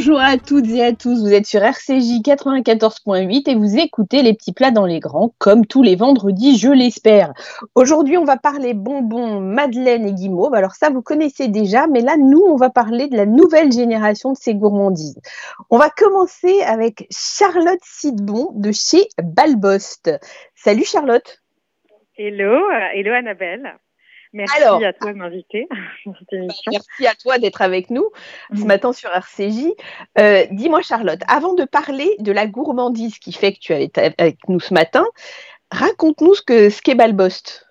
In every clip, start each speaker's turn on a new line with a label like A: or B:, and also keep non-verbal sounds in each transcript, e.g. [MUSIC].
A: Bonjour à toutes et à tous, vous êtes sur RCJ 94.8 et vous écoutez les petits plats dans les grands, comme tous les vendredis, je l'espère. Aujourd'hui, on va parler bonbons, madeleine et guimauve. Alors ça, vous connaissez déjà, mais là, nous, on va parler de la nouvelle génération de ces gourmandises. On va commencer avec Charlotte Sidbon de chez Balbost. Salut Charlotte.
B: Hello, euh, hello Annabelle. Merci à toi de m'inviter [LAUGHS]
A: bah, Merci à toi d'être avec nous ce mm. matin sur RCJ. Euh, dis-moi Charlotte, avant de parler de la gourmandise qui fait que tu es avec nous ce matin, raconte-nous ce qu'est ce Balbost.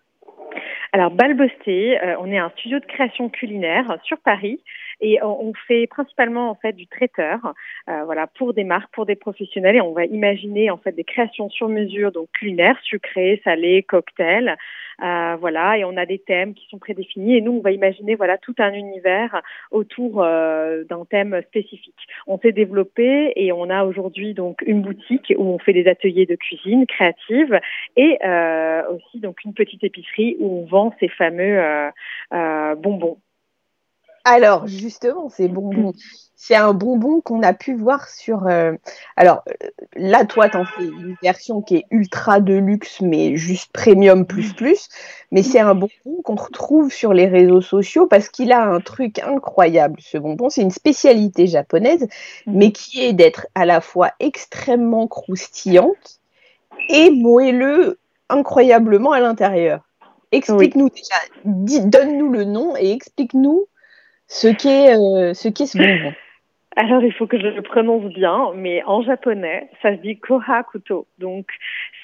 B: Alors Balbosté, euh, on est un studio de création culinaire sur Paris et on, fait principalement en fait du traiteur, euh, voilà, pour des marques, pour des professionnels et on va imaginer en fait des créations sur mesure, donc culinaires, sucrées, salées, cocktails, euh, voilà, et on a des thèmes qui sont prédéfinis et nous on va imaginer voilà tout un univers autour euh, d'un thème spécifique. On s'est développé et on a aujourd'hui donc une boutique où on fait des ateliers de cuisine créative et euh, aussi donc une petite épicerie où on vend ces fameux euh, bonbons.
A: Alors, justement, ces [CLEARS THROAT] bonbons, c'est un bonbon qu'on a pu voir sur. Euh, alors, euh, là, toi, t'en fais une version qui est ultra de luxe, mais juste premium plus plus. Mais c'est un bonbon qu'on retrouve sur les réseaux sociaux parce qu'il a un truc incroyable. Ce bonbon, c'est une spécialité japonaise, mhm. mais qui est d'être à la fois extrêmement croustillante et moelleux incroyablement à l'intérieur. Explique-nous déjà, donne-nous le nom et explique-nous ce qu'est euh, ce, ce bonbon. [LAUGHS]
B: Alors, il faut que je le prononce bien, mais en japonais, ça se dit kohakuto. Donc,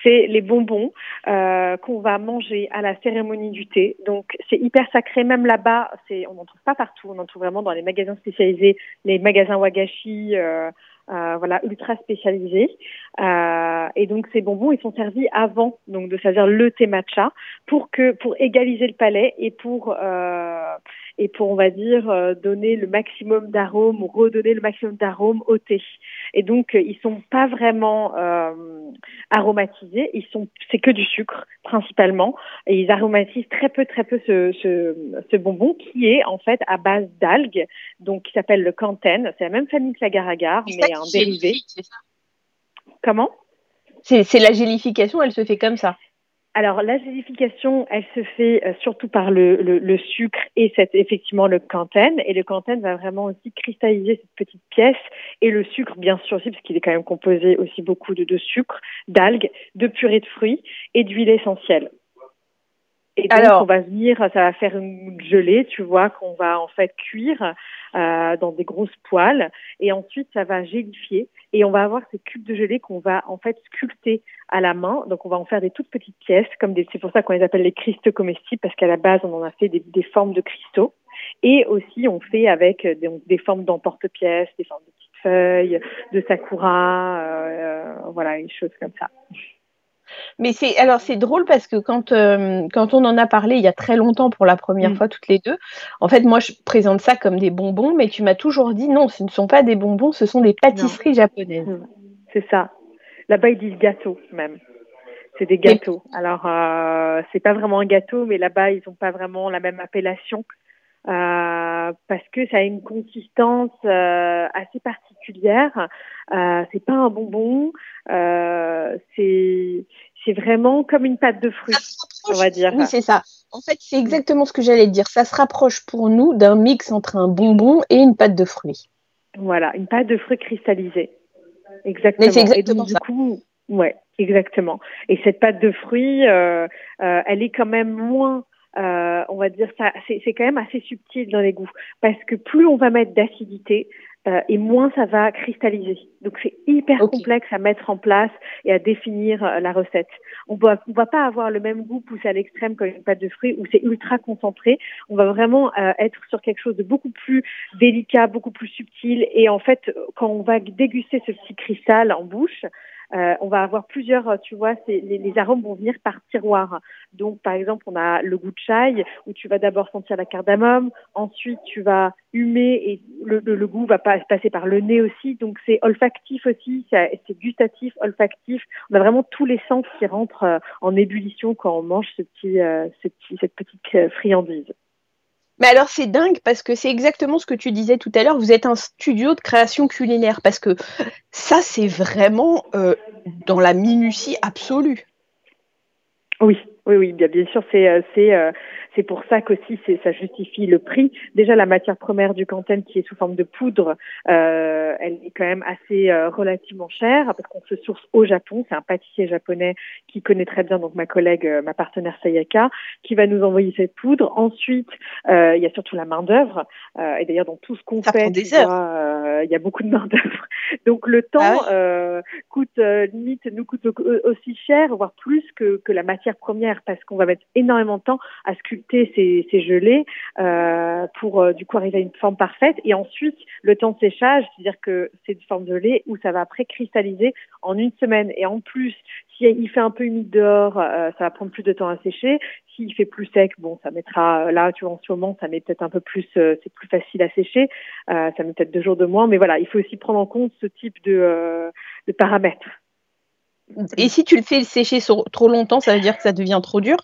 B: c'est les bonbons euh, qu'on va manger à la cérémonie du thé. Donc, c'est hyper sacré. Même là-bas, c'est, on n'en trouve pas partout. On en trouve vraiment dans les magasins spécialisés, les magasins wagashi, euh, euh, voilà, ultra spécialisés. Euh, et donc ces bonbons, ils sont servis avant donc de servir le thé matcha pour que pour égaliser le palais et pour euh, et pour on va dire euh, donner le maximum d'arômes ou redonner le maximum d'arômes au thé. Et donc ils sont pas vraiment euh, aromatisés, ils sont c'est que du sucre principalement et ils aromatisent très peu très peu ce, ce, ce bonbon qui est en fait à base d'algues donc qui s'appelle le canten. C'est la même famille que l'agar-agar mais un dérivé. Comment?
A: C'est la gélification, elle se fait comme ça.
B: Alors la gélification, elle se fait euh, surtout par le, le, sucre et cette, effectivement le canten. Et le canten va vraiment aussi cristalliser cette petite pièce et le sucre bien sûr aussi parce qu'il est quand même composé aussi beaucoup de, de sucre, d'algues, de purée de fruits et d'huile essentielle. Et donc, Alors, on va venir, ça va faire une gelée, tu vois, qu'on va en fait cuire euh, dans des grosses poêles, et ensuite ça va gélifier, et on va avoir ces cubes de gelée qu'on va en fait sculpter à la main. Donc, on va en faire des toutes petites pièces, comme des, c'est pour ça qu'on les appelle les cristaux comestibles, parce qu'à la base, on en a fait des, des formes de cristaux, et aussi on fait avec des, des formes d'emporte-pièces, des formes de petites feuilles, de sakura, euh, euh voilà, une chose comme ça.
A: Mais c'est alors c'est drôle parce que quand euh, quand on en a parlé il y a très longtemps pour la première mm. fois toutes les deux, en fait moi je présente ça comme des bonbons, mais tu m'as toujours dit non, ce ne sont pas des bonbons, ce sont des pâtisseries japonaises. Mm.
B: C'est ça. Là-bas ils disent gâteau même. C'est des gâteaux. Alors euh, c'est pas vraiment un gâteau, mais là-bas ils n'ont pas vraiment la même appellation. Euh, parce que ça a une consistance euh, assez particulière. Euh, c'est pas un bonbon, euh, c'est c'est vraiment comme une pâte de fruits, on va dire.
A: Oui, c'est ça. En fait, c'est exactement ce que j'allais dire. Ça se rapproche pour nous d'un mix entre un bonbon et une pâte de fruits.
B: Voilà, une pâte de fruits cristallisée. Exactement. Mais
A: c'est exactement
B: et donc, Du coup, ouais, exactement. Et cette pâte de fruits, euh, euh, elle est quand même moins euh, on va dire ça, c'est quand même assez subtil dans les goûts, parce que plus on va mettre d'acidité, euh, et moins ça va cristalliser. Donc c'est hyper complexe à mettre en place et à définir euh, la recette. On ne on va pas avoir le même goût poussé à l'extrême comme une pâte de fruits où c'est ultra concentré. On va vraiment euh, être sur quelque chose de beaucoup plus délicat, beaucoup plus subtil. Et en fait, quand on va déguster ce petit cristal en bouche, euh, on va avoir plusieurs, tu vois, les, les, arômes vont venir par tiroir. Donc, par exemple, on a le goût de chai où tu vas d'abord sentir la cardamome, ensuite tu vas humer et le, le, goût va passer par le nez aussi. Donc, c'est olfactif aussi, c'est gustatif, olfactif. On a vraiment tous les sens qui rentrent euh, en ébullition quand on mange ce petit, euh, ce petit cette petite friandise.
A: Mais alors c'est dingue parce que c'est exactement ce que tu disais tout à l'heure. Vous êtes un studio de création culinaire parce que ça c'est vraiment euh, dans la minutie absolue.
B: Oui, oui, oui, bien, bien sûr, c'est euh, c'est euh, c'est pour ça qu'aussi ça justifie le prix. Déjà, la matière première du Canten qui est sous forme de poudre, euh, elle est quand même assez euh, relativement chère parce qu'on se source au Japon. C'est un pâtissier japonais qui connaît très bien, donc ma collègue, euh, ma partenaire Sayaka, qui va nous envoyer cette poudre. Ensuite, il y a surtout la main d'œuvre. et d'ailleurs, dans tout ce qu'on fait, il y a beaucoup de main d'œuvre. [LAUGHS] Donc le temps ah coûte limite nous coûte aussi cher, voire plus que, que la matière première parce qu'on va mettre énormément de temps à sculpter ces, gelées euh, pour euh, du coup arriver à une forme parfaite. Et ensuite, le temps de séchage, c'est-à-dire que c'est une forme de lait où ça va après cristalliser en une semaine. Et en plus, s'il fait un peu humide dehors, euh, ça va prendre plus de temps à sécher. S'il fait plus sec, bon, ça mettra là, tu vois, en ce moment, ça met peut-être un peu plus, c'est plus facile à sécher. ça met peut-être deux jours de moins, mais voilà, il faut aussi prendre en compte ce type de, de paramètres.
A: Et si tu le fais sécher trop longtemps, ça veut dire que ça devient trop dur?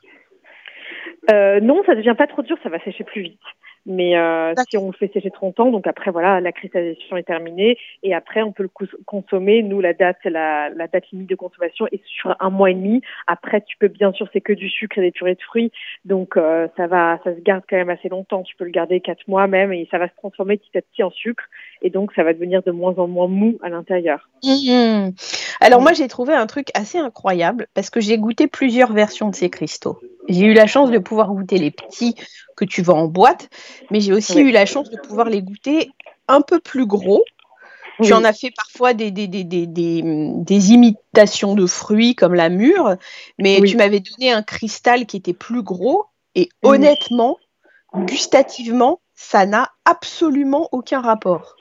B: Euh, non, ça devient pas trop dur, ça va sécher plus vite. Mais euh, si on le fait sécher trop longtemps, donc après voilà, la cristallisation est terminée et après on peut le consommer. Nous, la date, la, la date limite de consommation est sur un mois et demi. Après, tu peux bien sûr, c'est que du sucre et des purées de fruits, donc euh, ça va, ça se garde quand même assez longtemps. Tu peux le garder quatre mois même et ça va se transformer petit à petit en sucre et donc ça va devenir de moins en moins mou à l'intérieur.
A: Mmh. Alors moi, j'ai trouvé un truc assez incroyable parce que j'ai goûté plusieurs versions de ces cristaux. J'ai eu la chance de pouvoir goûter les petits que tu vends en boîte, mais j'ai aussi eu la chance de pouvoir les goûter un peu plus gros. Tu en as fait parfois des, des, des, des, imitations de fruits comme la mûre, mais tu m'avais donné un cristal qui était plus gros et honnêtement, gustativement, ça n'a absolument aucun rapport.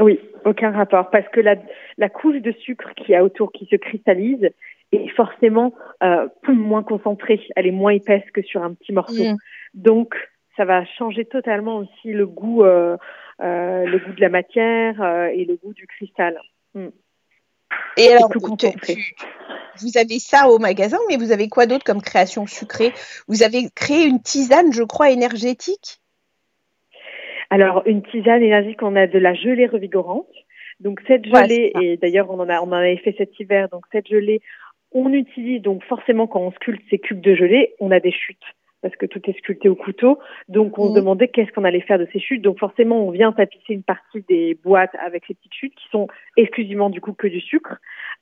B: Oui, aucun rapport, parce que la, la couche de sucre qui a autour, qui se cristallise, est forcément euh, moins concentrée, elle est moins épaisse que sur un petit morceau. Mm. Donc, ça va changer totalement aussi le goût, euh, euh, le goût de la matière et le goût du cristal. Mm.
A: Et alors, vous avez ça au magasin, mais vous avez quoi d'autre comme création sucrée? Vous avez créé une tisane, je crois, énergétique?
B: Alors, une tisane énergétique, on a de la gelée revigorante. Donc cette gelée, et d'ailleurs on en a on en avait fait cet hiver, donc cette gelée, on utilise donc forcément quand on sculpte ces cubes de gelée, on a des chutes parce que tout est sculpté au couteau. Donc on se mmh. demandait qu'est-ce qu'on allait faire de ces chutes. Donc forcément on vient tapisser une partie des boîtes avec ces petites chutes qui sont exclusivement du coup que du sucre.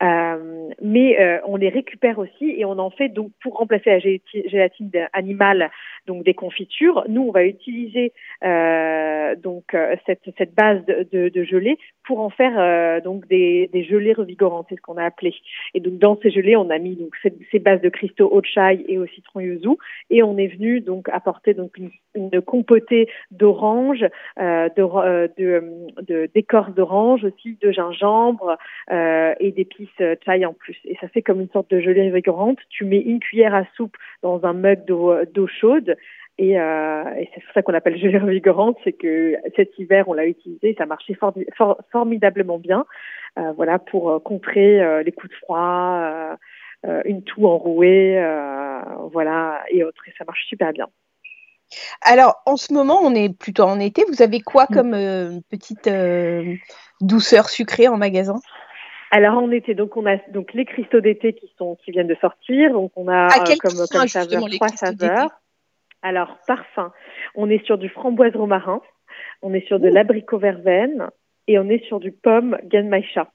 B: Euh, mais euh, on les récupère aussi et on en fait donc pour remplacer la gélatine animale, donc des confitures. Nous, on va utiliser euh, donc cette, cette base de, de, gelée pour en faire donc des, des gelées revigorantes, c'est ce qu'on a appelé. Et donc dans ces gelées, on a mis donc ces, bases de cristaux au chai et au citron yuzu et on est donc apporter donc une, compotée d'orange, de, de, d'écorce d'orange aussi, de gingembre et d'épices taille en plus. Et ça fait comme une sorte de gelée régorante. Tu mets une cuillère à soupe dans un mug d'eau chaude et, euh, c'est pour ça qu'on appelle gelée revigorante, c'est que cet hiver on l'a utilisé, ça marchait formidablement bien, euh, voilà pour euh, contrer euh, les coups de froid, euh, une toux enrouée, voilà et autres, et ça marche super bien.
A: Alors, en ce moment, on est plutôt en été. Vous avez quoi mm. comme petite douceur sucrée en magasin?
B: Alors en été, donc on a donc les cristaux d'été qui sont qui viennent de sortir. Donc on a
A: euh, comme, comme saveur
B: trois saveurs. Alors parfum, on est sur du framboise romarin, on est sur de l'abricot verveine et on est sur du pomme ganmaïcha.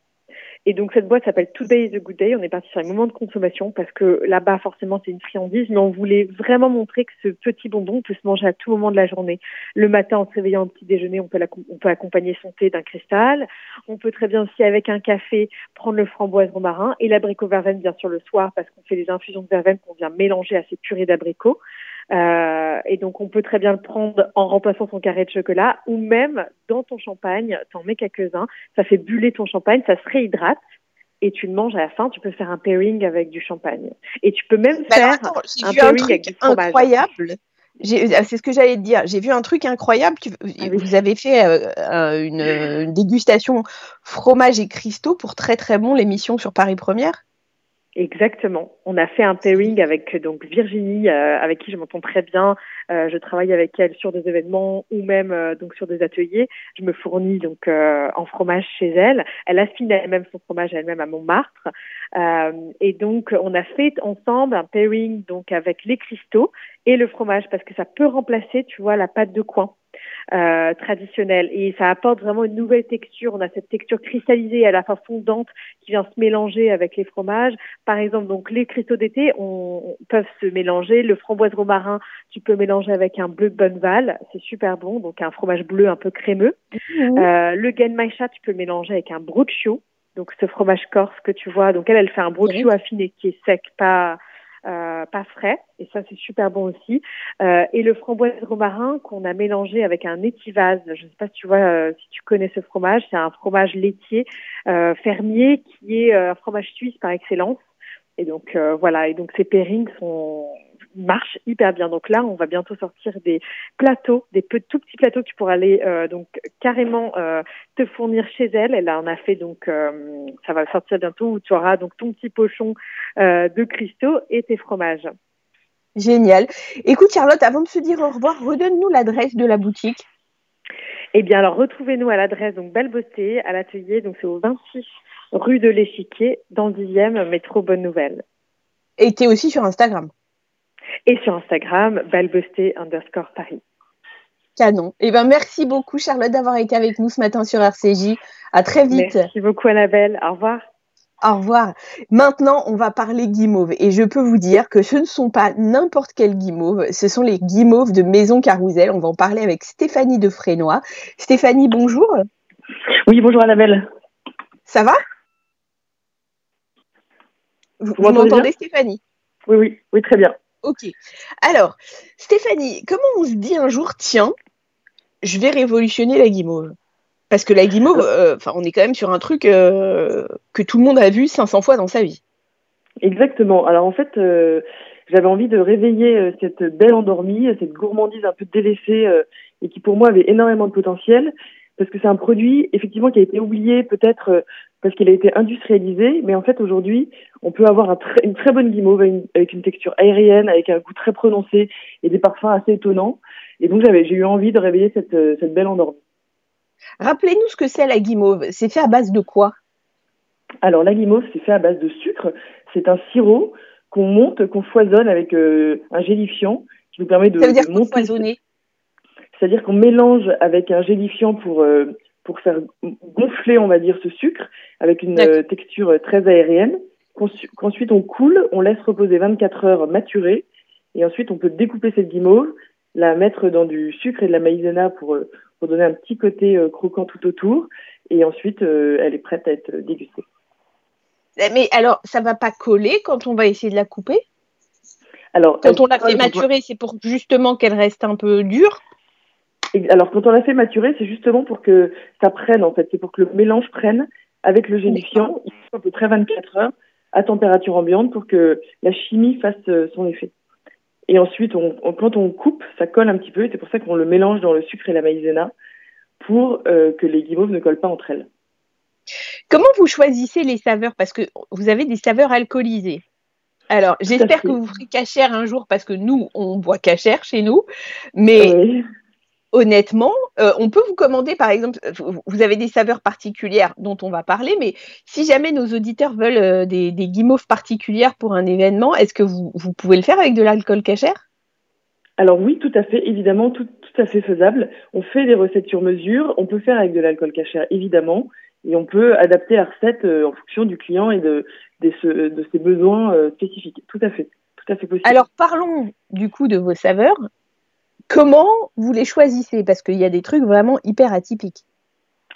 B: Et donc cette boîte s'appelle Today is a Good Day. On est parti sur un moment de consommation parce que là-bas forcément c'est une friandise, mais on voulait vraiment montrer que ce petit bonbon peut se manger à tout moment de la journée. Le matin en se réveillant au petit déjeuner, on peut, on peut accompagner son thé d'un cristal. On peut très bien aussi avec un café prendre le framboise romarin et l'abricot verveine bien sûr le soir parce qu'on fait des infusions de verveine qu'on vient mélanger à ces purées d'abricots. Euh, et donc, on peut très bien le prendre en remplaçant son carré de chocolat ou même dans ton champagne, t'en mets quelques-uns, ça fait buller ton champagne, ça se réhydrate et tu le manges à la fin, tu peux faire un pairing avec du champagne. Et tu peux même faire un pairing avec du fromage.
A: incroyable. Euh, c'est ce que j'allais te dire. J'ai vu un truc incroyable. Ah vous avez fait euh, une, une, dégustation fromage et cristaux pour très très bon l'émission sur Paris Première.
B: Exactement. On a fait un pairing avec donc Virginie, euh, avec qui je m'entends très bien. Euh, je travaille avec elle sur des événements ou même euh, donc sur des ateliers. Je me fournis donc en fromage chez elle. Elle affine elle-même son fromage elle-même à Montmartre. et donc on a fait ensemble un pairing donc avec les cristaux et le fromage parce que ça peut remplacer, tu vois, la pâte de coin euh, traditionnelle et ça apporte vraiment une nouvelle texture. On a cette texture cristallisée à la fois fondante qui vient se mélanger avec les fromages. Par exemple, donc les cristaux d'été on, peuvent se mélanger. Le framboise romarin, tu peux mélanger avec un bleu de Bonneval, c'est super bon, donc un fromage bleu un peu crémeux. Mmh. Euh, le genmaisha, tu peux le mélanger avec un brochio, donc ce fromage corse que tu vois. Donc elle, elle fait un brochio affiné qui est sec, pas euh, pas frais, et ça c'est super bon aussi. Euh, et le framboise romarin qu'on a mélangé avec un étivase. Je ne sais pas si tu vois, euh, si tu connais ce fromage. C'est un fromage laitier fermier qui est un fromage suisse par excellence. Et donc voilà. Et donc ces pairings sont marche hyper bien. Donc là, on va bientôt sortir des plateaux, des tout petits plateaux que tu pourras aller euh, donc carrément euh, te fournir chez elle. Elle en a fait donc euh, ça va sortir bientôt où tu auras donc ton petit pochon de cristaux et tes fromages.
A: Génial. Écoute Charlotte, avant de se dire au revoir, redonne-nous l'adresse de la boutique.
B: Eh bien alors retrouvez-nous à l'adresse donc Belle Beauté à l'atelier donc c'est au 26 rue de l'Échiquier dans le 10e métro Bonne Nouvelle.
A: Et tu es aussi sur Instagram
B: et sur Instagram, balbesté underscore Paris.
A: Canon. Eh ben, merci beaucoup, Charlotte, d'avoir été avec nous ce matin sur RCJ. À très vite.
B: Merci beaucoup, Annabelle. Au revoir.
A: Au revoir. Maintenant, on va parler guimauve. Et je peux vous dire que ce ne sont pas n'importe quel guimauve, ce sont les guimauves de Maison Carousel. On va en parler avec Stéphanie de Frénois. Stéphanie, bonjour.
C: Oui, bonjour Annabelle.
A: Ça va? Vous, vous m'entendez, Stéphanie?
C: Oui, oui, oui, très bien.
A: Ok. Alors, Stéphanie, comment on se dit un jour, tiens, je vais révolutionner la guimauve? Parce que la guimauve, euh, enfin, on est quand même sur un truc euh, que tout le monde a vu 500 fois dans sa vie.
C: Exactement. Alors en fait, euh, j'avais envie de réveiller cette belle endormie, cette gourmandise un peu délaissée et qui pour moi avait énormément de potentiel parce que c'est un produit effectivement qui a été oublié peut-être parce qu'il a été industrialisé, mais en fait aujourd'hui, on peut avoir une très bonne guimauve avec une, texture aérienne, avec un goût très prononcé et des parfums assez étonnants. Et donc j'avais, j'ai eu envie de réveiller cette, cette belle endormie.
A: Rappelez-nous ce que c'est la guimauve. C'est fait à base de quoi?
C: Alors la guimauve, c'est fait à base de sucre. C'est un sirop qu'on monte, qu'on foisonne avec euh, un gélifiant qui nous permet de,
A: Ça veut dire
C: monter. C'est-à-dire qu'on mélange avec un gélifiant pour euh, pour faire gonfler, on va dire, ce sucre avec une euh, texture euh, très aérienne. Qu'ensuite on coule, on laisse reposer 24 heures maturer, et ensuite on peut découper cette guimauve, la mettre dans du sucre et de la maïzena pour, euh, pour donner un petit côté croquant tout autour, et ensuite elle est prête à être dégustée.
A: Eh, mais alors, ça va pas coller quand on va essayer de la couper? Alors, Quand on la fait maturer, c'est pour justement qu'elle reste un peu dure?
C: Alors, quand on l'a fait maturer, c'est justement pour que ça prenne, en fait. C'est pour que le mélange prenne avec le gélifiant. Il faut à peu près 24 heures à température ambiante pour que la chimie fasse euh, son effet. Et ensuite, on, quand on coupe, ça colle un petit peu. C'est pour ça qu'on le mélange dans le sucre et la maïzena pour euh, que les guimauves ne collent pas entre elles.
A: Comment vous choisissez les saveurs? Parce que vous avez des saveurs alcoolisées. Alors, j'espère que vous ferez cachère un jour parce que nous, on boit cachère chez nous. Mais honnêtement, euh, on peut vous commander, par exemple, vous avez des saveurs particulières dont on va parler, mais si jamais nos auditeurs veulent euh, des, guimauves particulières pour un événement, est-ce que vous, pouvez le faire avec de l'alcool cachère?
C: Alors oui, tout à fait, évidemment, tout, à fait faisable. On fait des recettes sur mesure, on peut faire avec de l'alcool cachère, évidemment, et on peut adapter la recette euh, en fonction du client et de, de ses besoins spécifiques. Tout à fait. Tout à fait possible.
A: Alors parlons du coup de vos saveurs. Comment vous les choisissez? Parce qu'il y a des trucs vraiment hyper atypiques.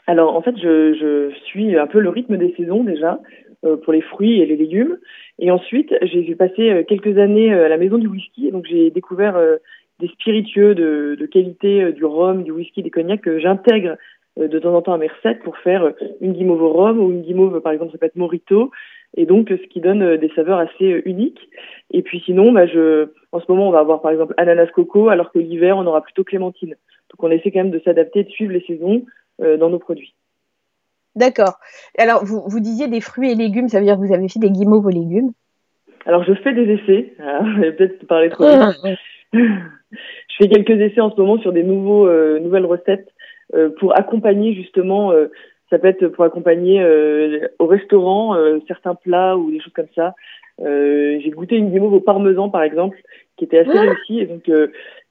C: Alors en fait, je, suis un peu le rythme des saisons déjà euh, pour les fruits et les légumes. Et ensuite, j'ai passé euh, quelques années euh, à la maison du whisky. Donc j'ai découvert des spiritueux de, qualité, du rhum, du whisky, des cognacs que j'intègre de temps en temps à mes recettes pour faire une guimauve au rhum ou une guimauve, par exemple, ça peut être morito, et donc ce qui donne des saveurs assez uniques. Et puis sinon, bah, je, en ce moment, on va avoir par exemple ananas coco, alors que l'hiver, on aura plutôt clémentine. Donc on essaie quand même de s'adapter, de suivre les saisons euh, dans nos produits.
A: D'accord. Alors, vous, vous disiez des fruits et légumes, ça veut dire que vous avez fait des guimauves aux légumes
C: Alors, je fais des essais. Ah, [LAUGHS] peut-être parler trop vite. [LAUGHS] je fais quelques essais en ce moment sur des nouveaux, euh, nouvelles recettes euh, pour accompagner justement. Euh, ça peut être pour accompagner au restaurant certains plats ou des choses comme ça. J'ai goûté une guimauve au parmesan par exemple, qui était assez réussie et donc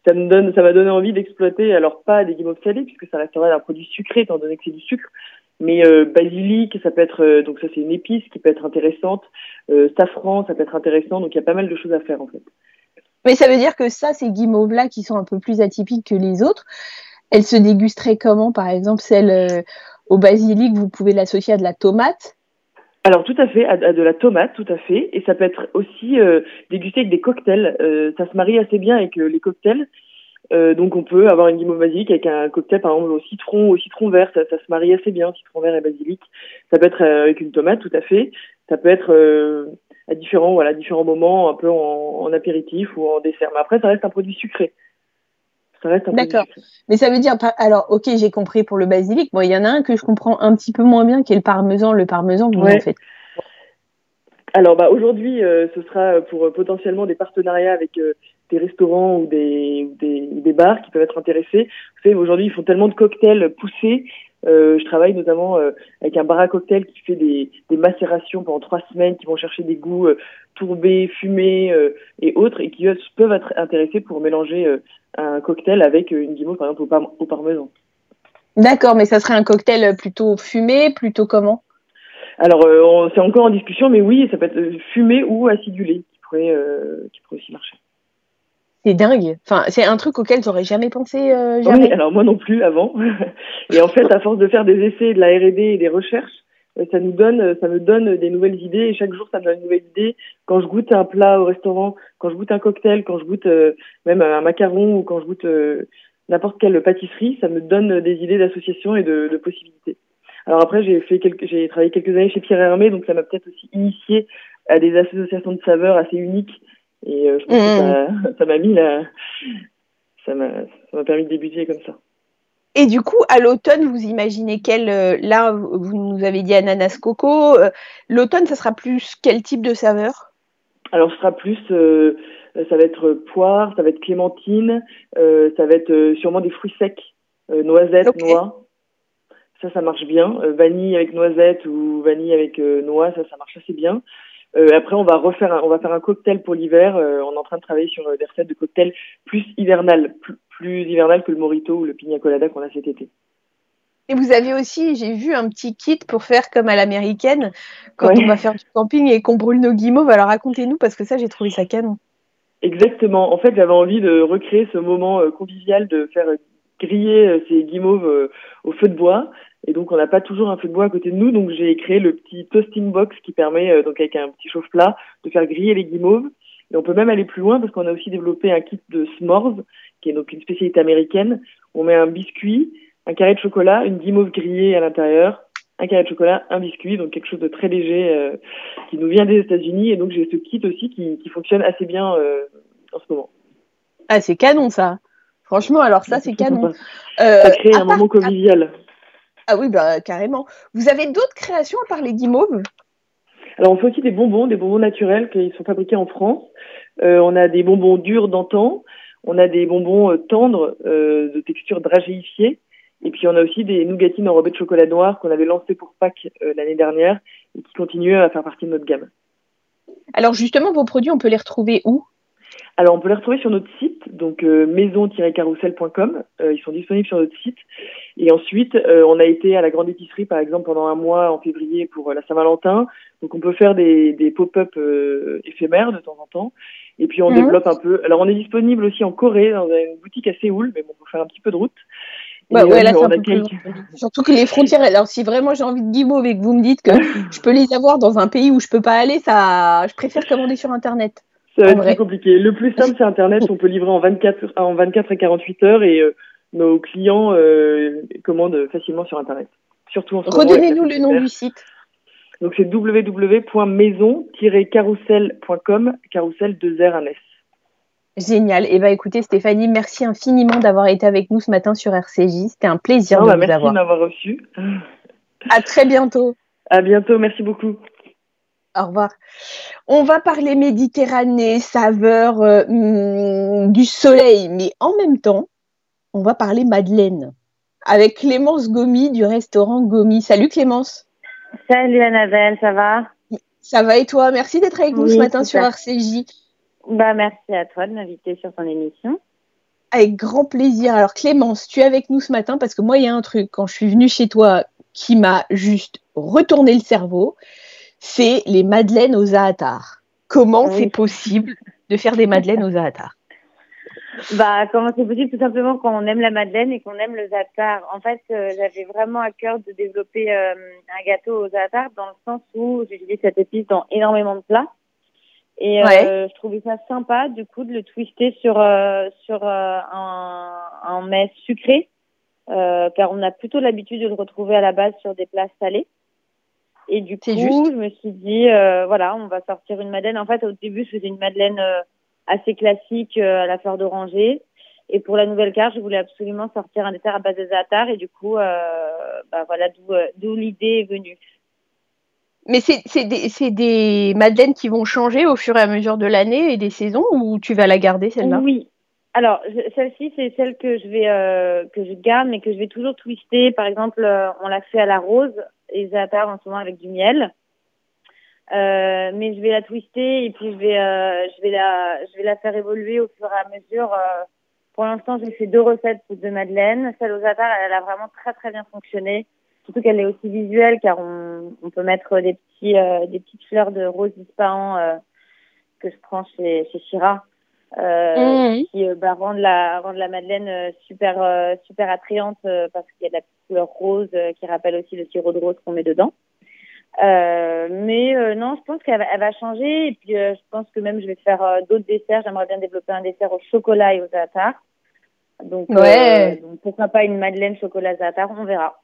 C: ça me donne, ça m'a donné envie d'exploiter. Alors pas des guimauves salées puisque ça restera un produit sucré étant donné que c'est du sucre, mais basilic, ça peut être donc ça c'est une épice qui peut être intéressante. safran, ça peut être intéressant. Donc il y a pas mal de choses à faire en fait.
A: Mais ça veut dire que ça, ces guimauves-là, qui sont un peu plus atypiques que les autres, elles se dégusteraient comment Par exemple, celle euh, au basilic, vous pouvez l'associer à de la tomate
C: alors tout à fait, à, de la tomate, tout à fait, et ça peut être aussi euh, dégusté avec des cocktails. Euh, ça se marie assez bien avec les cocktails. donc on peut avoir une guimauve basilic avec un cocktail par exemple au citron, au citron vert, ça, ça se marie assez bien, citron vert et basilic. Ça peut être avec une tomate, tout à fait. Ça peut être à différents, voilà, différents moments, un peu en, apéritif ou en dessert. Mais après, ça reste un produit sucré.
A: Ça reste un D'accord. Mais ça veut dire, alors, ok, j'ai compris pour le basilic. Bon, il y en a un que je comprends un petit peu moins bien, qui est le parmesan. Le parmesan, vous en faites.
C: Alors, bah, aujourd'hui, euh, ce sera pour euh, potentiellement des partenariats avec euh, des restaurants ou des, des, des, bars qui peuvent être intéressés. Vous savez, aujourd'hui, ils font tellement de cocktails poussés je travaille notamment avec un bar à cocktail qui fait des, des, macérations pendant trois semaines, qui vont chercher des goûts tourbés, fumés et autres, et qui peuvent être intéressés pour mélanger un cocktail avec une guimauve, par exemple, au, au parmesan.
A: D'accord, mais ça serait un cocktail plutôt fumé, plutôt comment?
C: Alors, c'est encore en discussion, mais oui, ça peut être fumé ou acidulé qui pourrait, qui pourrait aussi marcher.
A: C'est dingue. Enfin, c'est un truc auquel j'aurais jamais pensé. Euh,
C: Oui, alors moi non plus avant. [LAUGHS] et en fait, à force de faire des essais, de la R&D et des recherches, euh, ça nous donne, ça me donne des nouvelles idées. Et chaque jour, ça me donne une nouvelle idée. Quand je goûte un plat au restaurant, quand je goûte un cocktail, quand je goûte euh, même un macaron ou quand je goûte euh, n'importe quelle pâtisserie, ça me donne des idées d'association et de, de, possibilités. Alors après, j'ai fait quelques, j'ai travaillé quelques années chez Pierre Hermé, donc ça m'a peut-être aussi initié à des associations de saveurs assez uniques et euh, je pense que mmh. ça [LAUGHS] m'a mis là, ça m'a permis de débuter comme ça.
A: Et du coup, à l'automne, vous imaginez quel euh, Là, vous nous avez dit ananas coco. Euh, l'automne, ça sera plus quel type de saveur?
C: Alors, ce sera plus, ça va être poire, ça va être clémentine, ça va être sûrement des fruits secs, noisettes, noix. Ça, ça marche bien. vanille avec noisette ou vanille avec noix, ça, ça marche assez bien. Euh, après, on va refaire, on va faire un cocktail pour l'hiver. Euh, on est en train de travailler sur euh, des recettes de cocktails plus hivernales, plus, plus hivernales que le morito ou le pina colada qu'on a cet été.
A: Et vous avez aussi, j'ai vu un petit kit pour faire comme à l'américaine quand on va faire du camping et qu'on brûle nos guimauves. Alors racontez-nous parce que ça, j'ai trouvé ça canon.
C: Exactement. En fait, j'avais envie de recréer ce moment convivial de faire griller ces guimauves au feu de bois. Et donc, on n'a pas toujours un feu de bois à côté de nous. Donc, j'ai créé le petit toasting box qui permet, euh, donc avec un petit chauffe-plat, de faire griller les guimauves. Et on peut même aller plus loin parce qu'on a aussi développé un kit de s'mores, qui est donc une spécialité américaine. On met un biscuit, un carré de chocolat, une guimauve grillée à l'intérieur, un carré de chocolat, un biscuit, donc quelque chose de très léger euh, qui nous vient des États-Unis. Et donc, j'ai ce kit aussi qui, qui fonctionne assez bien euh, en ce moment.
A: Ah, c'est canon ça. Franchement, alors ça, c'est canon.
C: ça crée un moment convivial.
A: Ah oui, bah, carrément. Vous avez d'autres créations à part les guimauves?
C: Alors, on fait aussi des bonbons, des bonbons naturels qui sont fabriqués en France. Euh, on a des bonbons durs d'antan, on a des bonbons euh, tendres euh, de texture dragéifiée, et puis on a aussi des nougatines enrobées de chocolat noir qu'on avait lancé pour Pâques l'année dernière et qui continuent à faire partie de notre gamme.
A: Alors justement, vos produits, on peut les retrouver où?
C: Alors, on peut les retrouver sur notre site, donc euh, maison-carousel.com. Euh, ils sont disponibles sur notre site. Et ensuite, euh, on a été à la grande épicerie, par exemple, pendant un mois en février pour la Saint-Valentin. Donc, on peut faire des, des pop-up éphémères de temps en temps. Et puis, on mhm. développe un peu. Alors, on est disponible aussi en Corée, dans une boutique à Séoul, mais bon, faut faire un petit peu de route.
A: Bah ouais, là, c'est un peu Surtout que les frontières, alors si vraiment j'ai envie de guimauve et que vous me dites que [LAUGHS] je peux les avoir dans un pays où je peux pas aller, ça, je préfère commander sur Internet.
C: Ça va être plus compliqué. Le plus simple, c'est Internet. On peut livrer en 24, en 24 à 48 heures et euh, nos clients euh, commandent facilement sur Internet.
A: Surtout en Redonnez-nous le nom du site.
C: Donc c'est www.maison-carousel.com, carousel 2 R 1 S.
A: Génial. Et eh ben écoutez Stéphanie, merci infiniment d'avoir été avec nous ce matin sur RCJ. C'était un plaisir de bah, vous
C: merci
A: avoir.
C: Merci de m'avoir reçu.
A: À très bientôt.
C: À bientôt. Merci beaucoup.
A: Au revoir. On va parler Méditerranée, saveur euh, hmm, du soleil, mais en même temps, on va parler Madeleine avec Clémence Gomi du restaurant Gomi. Salut Clémence.
D: Salut Annabelle, ça va?
A: Ça va et toi? Merci d'être avec nous ce matin sur RCJ.
D: Bah, merci à toi de m'inviter sur ton émission.
A: Avec grand plaisir. Alors Clémence, tu es avec nous ce matin parce que moi, il y a un truc, quand je suis venue chez toi, qui m'a juste retourné le cerveau c'est les madeleines aux za'atar. Comment c'est possible de faire des madeleines aux za'atar
D: bah, comment c'est possible? Tout simplement quand on aime la madeleine et qu'on aime le za'atar. En fait, euh, j'avais vraiment à cœur de développer euh, un gâteau aux za'atar dans le sens où j'utilise cette épice dans énormément de plats. Et euh, je trouvais ça sympa, du coup, de le twister sur, sur un, un mets sucré, car on a plutôt l'habitude de le retrouver à la base sur des plats salés. Et du coup, je me suis dit, euh, voilà, on va sortir une madeleine. En fait, au début, je faisais une madeleine euh, assez classique euh, à la fleur d'oranger. Et pour la nouvelle carte, je voulais absolument sortir un dessert à base de za'atar. Et du coup, bah, voilà d'où l'idée est venue.
A: Mais c'est des, des madeleines qui vont changer au fur et à mesure de l'année et des saisons ou tu vas la garder celle-là?
D: Oui. Alors, celle-ci, c'est celle que je vais que je garde, mais que je vais toujours twister. Par exemple, on l'a fait à la rose et za'atar en ce moment avec du miel. Euh, mais je vais la twister et puis je vais, euh, je vais la, je vais la faire évoluer au fur et à mesure. Euh, pour l'instant, j'ai fait deux recettes de madeleine. Celle aux za'atar, elle, a vraiment très très bien fonctionné. Surtout qu'elle est aussi visuelle car on, on peut mettre des petits, euh, des petites fleurs de rose disparant euh, que je prends chez, chez Shira. Euh, mmh. qui bah, rendent la rendent la madeleine super super attrayante parce qu'il y a de la couleur rose euh, qui rappelle aussi le sirop de rose qu'on met dedans. Euh, mais euh, non, je pense qu'elle va, va, changer. Et puis, je pense que même je vais faire d'autres desserts. J'aimerais bien développer un dessert au chocolat et au za'atar. Donc, ouais. pourquoi pas une madeleine chocolat za'atar On verra.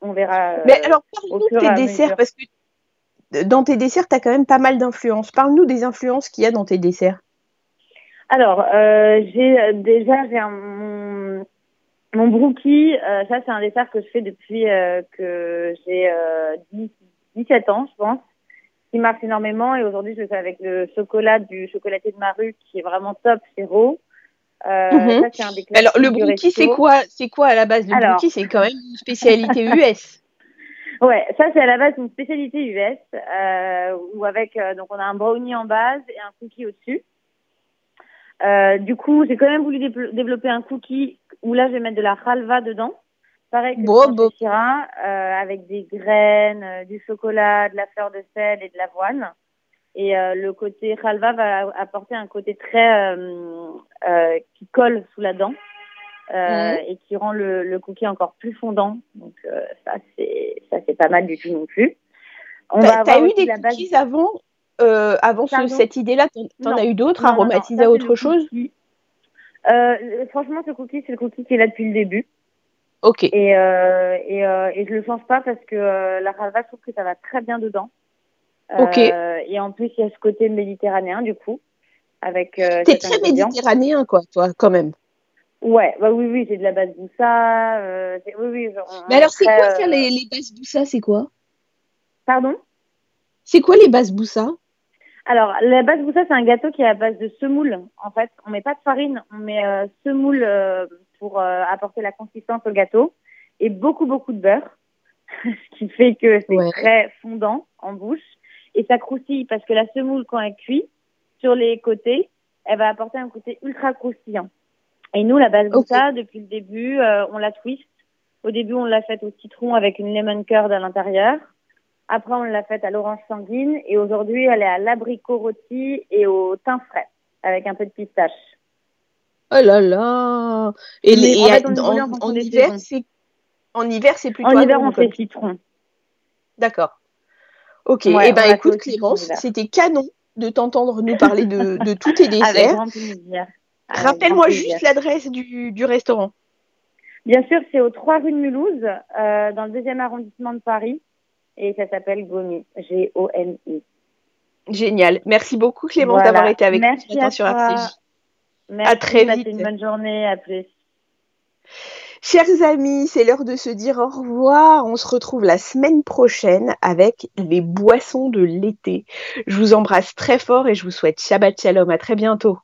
D: On verra.
A: mais alors, parle-nous de tes desserts parce que dans tes desserts, tu as quand même pas mal d'influences. Parle-nous des influences qu'il y a dans tes desserts.
D: Alors, j'ai déjà j'ai un, mon brookie, euh, ça c'est un dessert que je fais depuis euh, que j'ai euh, 17 ans, je pense, qui marche énormément. Et aujourd'hui, je le fais avec le chocolat du chocolatier de ma rue, qui est vraiment top, c'est raw.
A: Euh, mhm. ça, un des Alors, le brookie, c'est quoi C'est quoi à la base? Le brookie, c'est quand même une spécialité [LAUGHS] US.
D: Ouais, ça c'est à la base une spécialité US euh, où avec donc on a un brownie en base et un cookie au-dessus. Euh, du coup, j'ai quand même voulu développer un cookie où là, je vais mettre de la halva dedans. Pareil que bon, bon. euh, avec des graines, euh, du chocolat, de la fleur de sel et de l'avoine. Et euh, le côté halva va apporter un côté très euh, qui colle sous la dent et qui rend le, le, cookie encore plus fondant. Donc ça, c'est ça, c'est pas mal du tout non plus.
A: On va T'as eu des cookies avant? Euh, avant cette idée-là, t'en as eu d'autres aromatisés à autre chose
D: euh, Franchement, ce cookie, c'est le cookie qui est là depuis le début.
A: Ok.
D: Et, euh, et, euh, et je le change pas parce que la rava, je trouve que ça va très bien dedans.
A: Ok.
D: et en plus, il y a ce côté méditerranéen, du coup. avec.
A: T'es très méditerranéen, quoi, toi, quand même.
D: Ouais, bah oui, oui, j'ai de la base boussa. oui, oui.
A: Mais alors, c'est quoi ça, les, les bases boussa C'est quoi?
D: Pardon?
A: C'est quoi les bases boussa
D: alors, la base boussa, c'est un gâteau qui est à base de semoule. En fait, on met pas de farine, on met euh, semoule euh, pour euh, apporter la consistance au gâteau et beaucoup, beaucoup de beurre, [LAUGHS] ce qui fait que c'est très fondant en bouche et ça croustille parce que la semoule, quand elle cuit sur les côtés, elle va apporter un côté ultra croustillant. Et nous, la base boussa, depuis le début, on la twist. Au début, on l'a faite au citron avec une lemon curd à l'intérieur. Après, on l'a faite à l'orange sanguine et aujourd'hui, elle est à l'abricot rôti et au thym frais avec un peu de pistache.
A: Oh là là Et, les, en, hiver, c'est en hiver, c'est plutôt
D: en hiver, on fait citron.
A: D'accord. Ok. eh ben écoute Clémence, c'était canon de t'entendre nous parler de, [LAUGHS] de tous tes desserts. Rappelle-moi juste l'adresse du, du, restaurant.
D: Bien sûr, c'est au 3 rue de Mulhouse, euh, dans le deuxième arrondissement de Paris et ça s'appelle Gomi, G-O-M-I.
A: Génial. Merci beaucoup Clémence d'avoir été avec
D: nous
A: sur RCJ.
D: Merci, à très vite. une bonne journée, à plus.
A: Chers amis, c'est l'heure de se dire au revoir. On se retrouve la semaine prochaine avec les boissons de l'été. Je vous embrasse très fort et je vous souhaite Shabbat Shalom. À très bientôt.